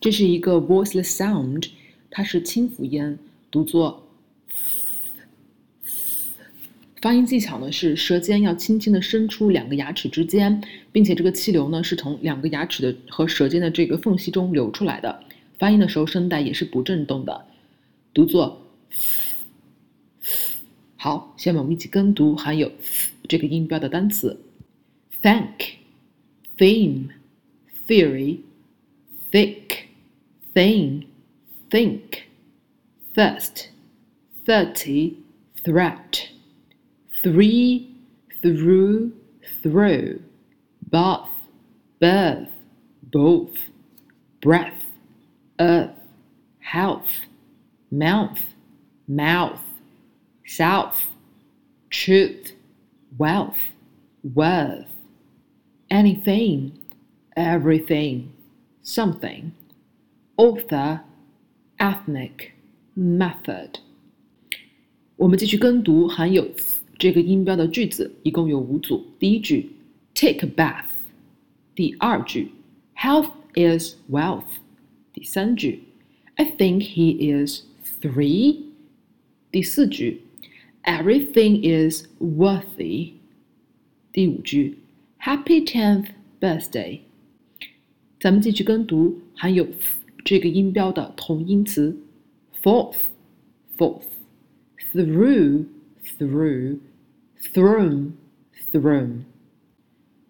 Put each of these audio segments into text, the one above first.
这是一个 voiceless sound，它是清辅音，读作。发音技巧呢是舌尖要轻轻的伸出两个牙齿之间，并且这个气流呢是从两个牙齿的和舌尖的这个缝隙中流出来的。发音的时候声带也是不震动的，读作。好，下面我们一起跟读含有这个音标的单词：thank、theme、theory、thick、thing、think、first、thirty、threat。three, through, through, bath, birth, both, breath, earth, health, mouth, mouth, south, truth, wealth, worth, anything, everything, something, author, ethnic, method。我们继续跟读含有这个音标的句子一共有五组。第一句，take a bath；第二句，health is wealth；第三句，I think he is three；第四句，everything is worthy；第五句，Happy tenth birthday。咱们继续跟读含有 这个音标的同音词：forth，forth，through，through，thrown，thrown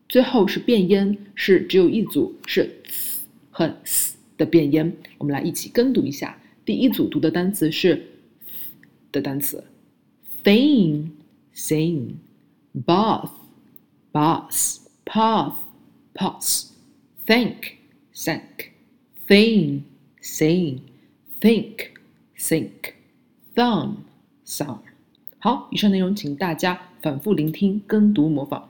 最后是变音，是只有一组是 th 和 s 的变音。我们来一起跟读一下。第一组读的单词是的单词：thing, sing, bath, bath, path, pass, think, sank, thing, sing, think, think, thumb, thumb。好，以上内容请大家反复聆听、跟读、模仿。